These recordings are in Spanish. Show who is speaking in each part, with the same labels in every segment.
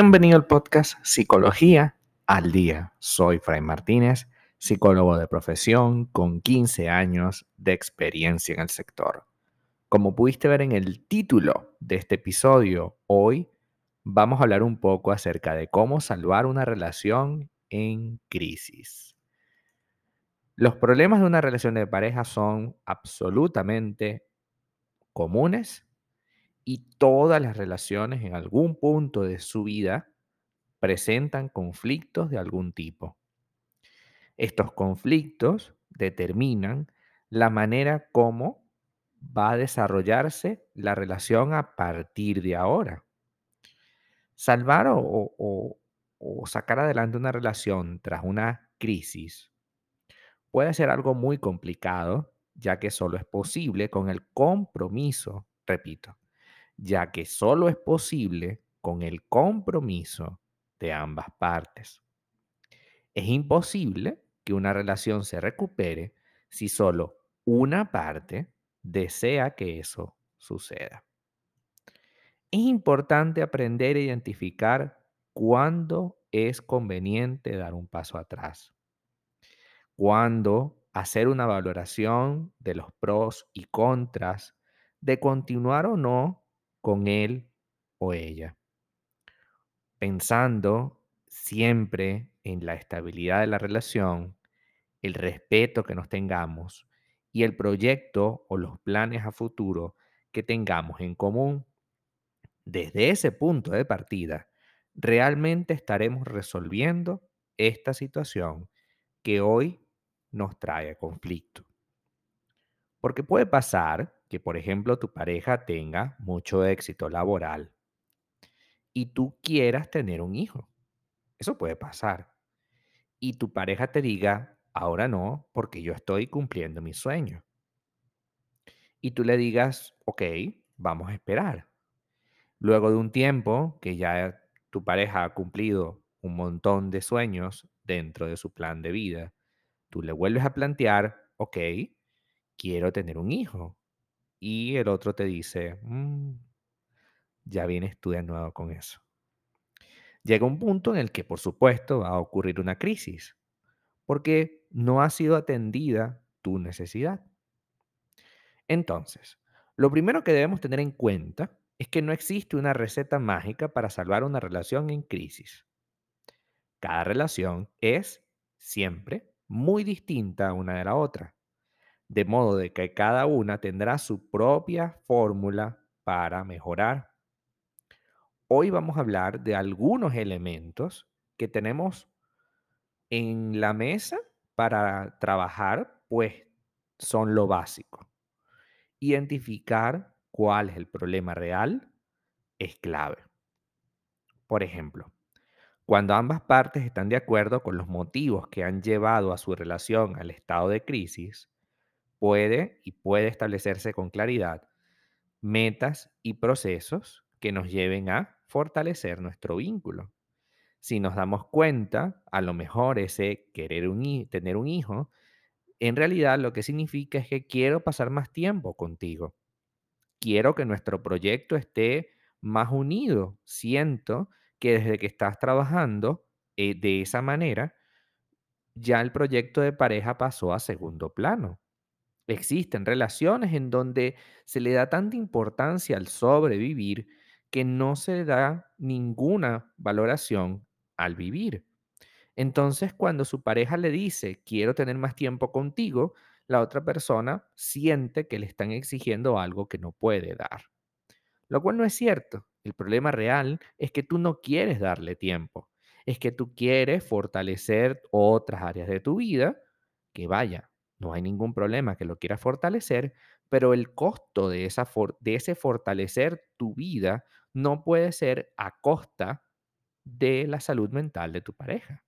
Speaker 1: Bienvenido al podcast Psicología al Día. Soy Fray Martínez, psicólogo de profesión con 15 años de experiencia en el sector. Como pudiste ver en el título de este episodio, hoy vamos a hablar un poco acerca de cómo salvar una relación en crisis. Los problemas de una relación de pareja son absolutamente comunes y todas las relaciones en algún punto de su vida presentan conflictos de algún tipo. Estos conflictos determinan la manera como va a desarrollarse la relación a partir de ahora. Salvar o, sacar adelante una relación tras una crisis puede ser algo muy complicado, ya que solo es posible con el compromiso, repito, ya que solo es posible con el compromiso de ambas partes. Es imposible que una relación se recupere si solo una parte desea que eso suceda. Es importante aprender a identificar cuándo es conveniente dar un paso atrás, cuándo hacer una valoración de los pros y contras de continuar o no con él o ella, pensando siempre en la estabilidad de la relación, el respeto que nos tengamos y el proyecto o los planes a futuro que tengamos en común. Desde ese punto de partida, realmente estaremos resolviendo esta situación que hoy nos trae conflicto. Porque puede pasar que, por ejemplo, tu pareja tenga mucho éxito laboral y tú quieras tener un hijo. Eso puede pasar. Y tu pareja te diga, ahora no, porque yo estoy cumpliendo mi sueño. Y tú le digas, ok, vamos a esperar. Luego de un tiempo que ya tu pareja ha cumplido un montón de sueños dentro de su plan de vida, tú le vuelves a plantear, ok, quiero tener un hijo. Y el otro te dice, mm, ya vienes tú de nuevo con eso. Llega un punto en el que, por supuesto, va a ocurrir una crisis, porque no ha sido atendida tu necesidad. Entonces, lo primero que debemos tener en cuenta es que no existe una receta mágica para salvar una relación en crisis. Cada relación es siempre muy distinta una de la otra, de modo de que cada una tendrá su propia fórmula para mejorar. Hoy vamos a hablar de algunos elementos que tenemos en la mesa para trabajar, pues son lo básico. Identificar cuál es el problema real es clave. Por ejemplo, cuando ambas partes están de acuerdo con los motivos que han llevado a su relación al estado de crisis, puede y puede establecerse con claridad metas y procesos que nos lleven a fortalecer nuestro vínculo. Si nos damos cuenta, a lo mejor ese querer tener un hijo, en realidad lo que significa es que quiero pasar más tiempo contigo. Quiero que nuestro proyecto esté más unido. Siento que desde que estás trabajando eh, de esa manera, ya el proyecto de pareja pasó a segundo plano. Existen relaciones en donde se le da tanta importancia al sobrevivir que no se da ninguna valoración al vivir. Entonces, cuando su pareja le dice, quiero tener más tiempo contigo, la otra persona siente que le están exigiendo algo que no puede dar. Lo cual no es cierto. El problema real es que tú no quieres darle tiempo. Es que tú quieres fortalecer otras áreas de tu vida que vaya, no hay ningún problema que lo quieras fortalecer, pero el costo de, esa de ese fortalecer tu vida no puede ser a costa de la salud mental de tu pareja.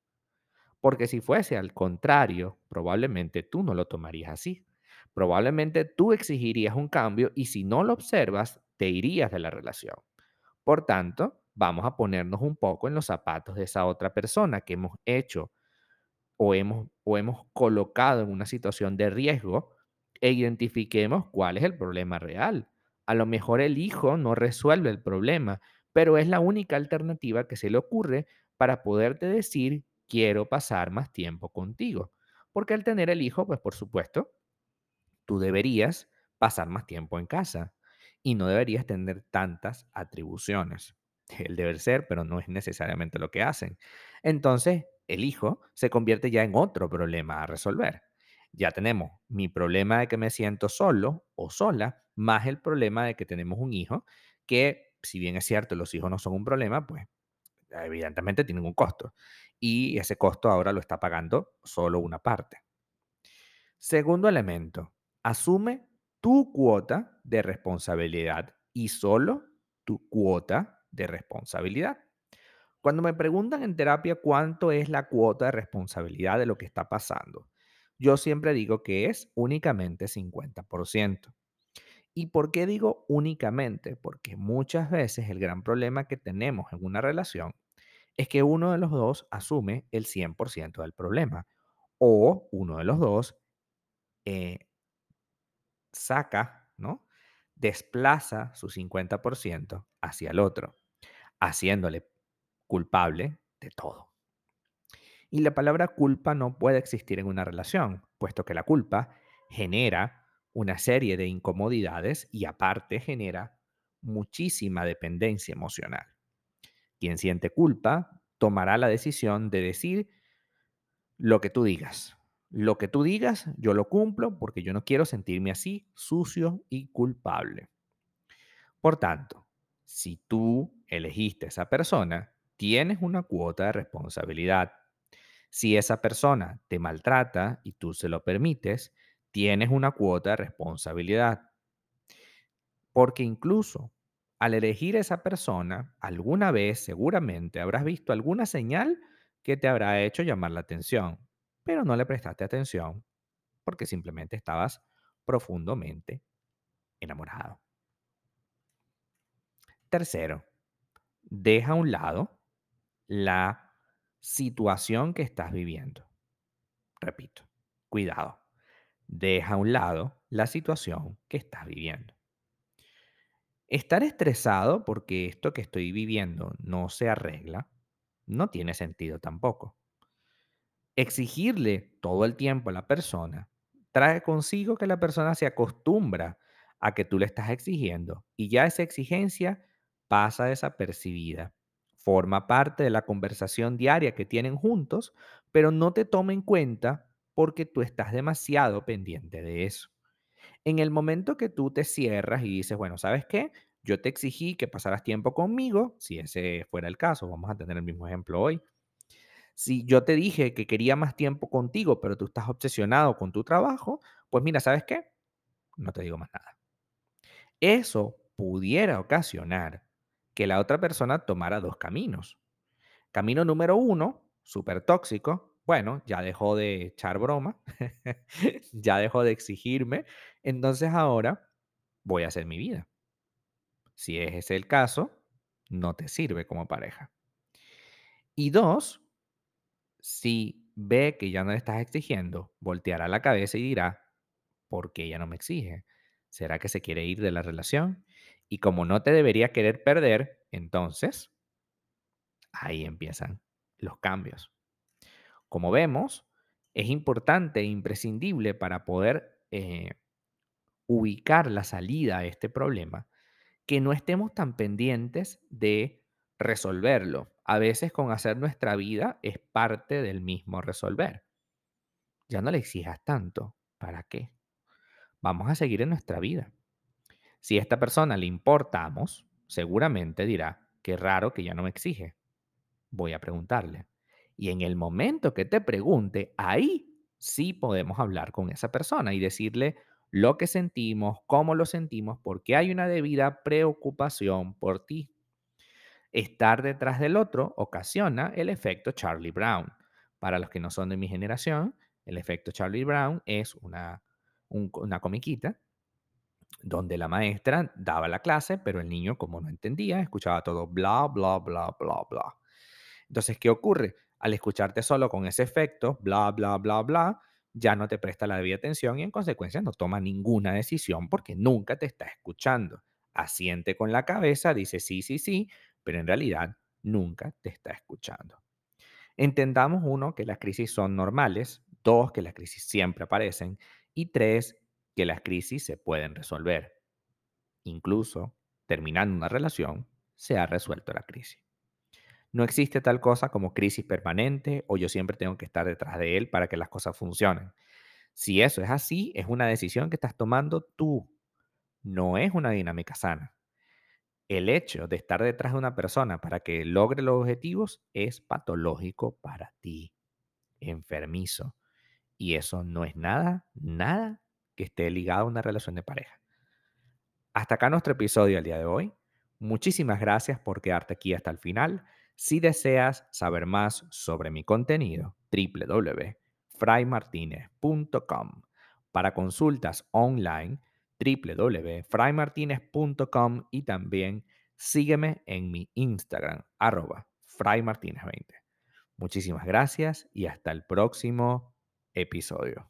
Speaker 1: Porque si fuese al contrario, probablemente tú no lo tomarías así. Probablemente tú exigirías un cambio y si no lo observas, te irías de la relación. Por tanto, vamos a ponernos un poco en los zapatos de esa otra persona que hemos hecho o hemos, o hemos colocado en una situación de riesgo e identifiquemos cuál es el problema real. A lo mejor el hijo no resuelve el problema, pero es la única alternativa que se le ocurre para poderte decir, quiero pasar más tiempo contigo. Porque al tener el hijo, pues por supuesto, tú deberías pasar más tiempo en casa y no deberías tener tantas atribuciones. El deber ser, pero no es necesariamente lo que hacen. Entonces, el hijo se convierte ya en otro problema a resolver. Ya tenemos mi problema de que me siento solo o sola, más el problema de que tenemos un hijo que, si bien es cierto, los hijos no son un problema, pues evidentemente tienen un costo. Y ese costo ahora lo está pagando solo una parte. Segundo elemento, asume tu cuota de responsabilidad y solo tu cuota de responsabilidad. Cuando me preguntan en terapia cuánto es la cuota de responsabilidad de lo que está pasando, yo siempre digo que es únicamente 50%. ¿Y por qué digo únicamente? Porque muchas veces el gran problema que tenemos en una relación es que uno de los dos asume el 100% del problema o uno de los dos eh, saca, ¿no? Desplaza su 50% hacia el otro, haciéndole culpable de todo. Y la palabra culpa no puede existir en una relación, puesto que la culpa genera una serie de incomodidades y aparte genera muchísima dependencia emocional. Quien siente culpa tomará la decisión de decir lo que tú digas, lo que tú digas, yo lo cumplo porque yo no quiero sentirme así, sucio y culpable. Por tanto, si tú elegiste a esa persona, tienes una cuota de responsabilidad. Si esa persona te maltrata y tú se lo permites, tienes una cuota de responsabilidad. Porque incluso al elegir a esa persona, alguna vez seguramente habrás visto alguna señal que te habrá hecho llamar la atención pero no le prestaste atención porque simplemente estabas profundamente enamorado. Tercero, deja a un lado la situación que estás viviendo. Repito, cuidado. Deja a un lado la situación que estás viviendo. Estar estresado porque esto que estoy viviendo no se arregla no tiene sentido tampoco. Exigirle todo el tiempo a la persona trae consigo que la persona se acostumbra a que tú le estás exigiendo y ya esa exigencia pasa desapercibida. Forma parte de la conversación diaria que tienen juntos, pero no te toma en cuenta porque tú estás demasiado pendiente de eso. En el momento que tú te cierras y dices, bueno, ¿sabes qué? Yo te exigí que pasaras tiempo conmigo, si ese fuera el caso, vamos a tener el mismo ejemplo hoy. Si yo te dije que quería más tiempo contigo, pero tú estás obsesionado con tu trabajo, pues mira, ¿sabes qué? No te digo más nada. Eso pudiera ocasionar que la otra persona tomara dos caminos. Camino número uno, súper tóxico. Bueno, ya dejó de echar broma, ya dejó de exigirme, entonces ahora voy a hacer mi vida. Si es ese el caso, no te sirve como pareja. Y dos, si ve que ya no le estás exigiendo, volteará la cabeza y dirá, ¿por qué ella no me exige? ¿Será que se quiere ir de la relación? Y como no te debería querer perder, entonces ahí empiezan los cambios. Como vemos, es importante e imprescindible para poder eh, ubicar la salida a este problema, que no estemos tan pendientes de resolverlo. A veces con hacer nuestra vida es parte del mismo resolver. Ya no le exijas tanto. ¿Para qué? Vamos a seguir en nuestra vida. Si a esta persona le importamos, seguramente dirá, qué raro que ya no me exige. Voy a preguntarle. Y en el momento que te pregunte, ahí sí podemos hablar con esa persona y decirle lo que sentimos, cómo lo sentimos, porque hay una debida preocupación por ti. Estar detrás del otro ocasiona el efecto Charlie Brown. Para los que no son de mi generación, el efecto Charlie Brown es una, una comiquita donde la maestra daba la clase, pero el niño, como no entendía, escuchaba todo bla, bla, bla, bla, bla. Entonces, ¿qué ocurre? Al escucharte solo con ese efecto, bla, bla, bla, bla, ya no te presta la debida atención y en consecuencia no toma ninguna decisión porque nunca te está escuchando asiente con la cabeza, dice sí, sí, sí, pero en realidad nunca te está escuchando. Entendamos, uno, que las crisis son normales, dos, que las crisis siempre aparecen y tres, que las crisis se pueden resolver. Incluso, terminando una relación, se ha resuelto la crisis. No existe tal cosa como crisis permanente o yo siempre tengo que estar detrás de él para que las cosas funcionen. Si eso es así, es una decisión que estás tomando tú. No es una dinámica sana. El hecho de estar detrás de una persona para que logre los objetivos es patológico para ti, enfermizo. Y eso no es nada, nada que esté ligado a una relación de pareja. Hasta acá nuestro episodio del día de hoy. Muchísimas gracias por quedarte aquí hasta el final. Si deseas saber más sobre mi contenido, www.fraymartinez.com. Para consultas online, www.fraymartinez.com y también sígueme en mi Instagram, arroba fraymartinez20. Muchísimas gracias y hasta el próximo episodio.